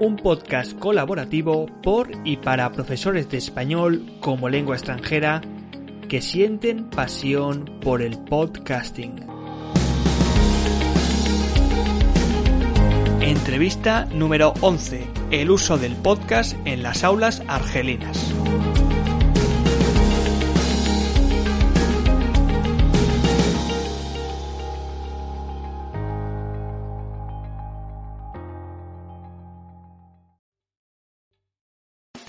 un podcast colaborativo por y para profesores de español como lengua extranjera que sienten pasión por el podcasting. Entrevista número 11. El uso del podcast en las aulas argelinas.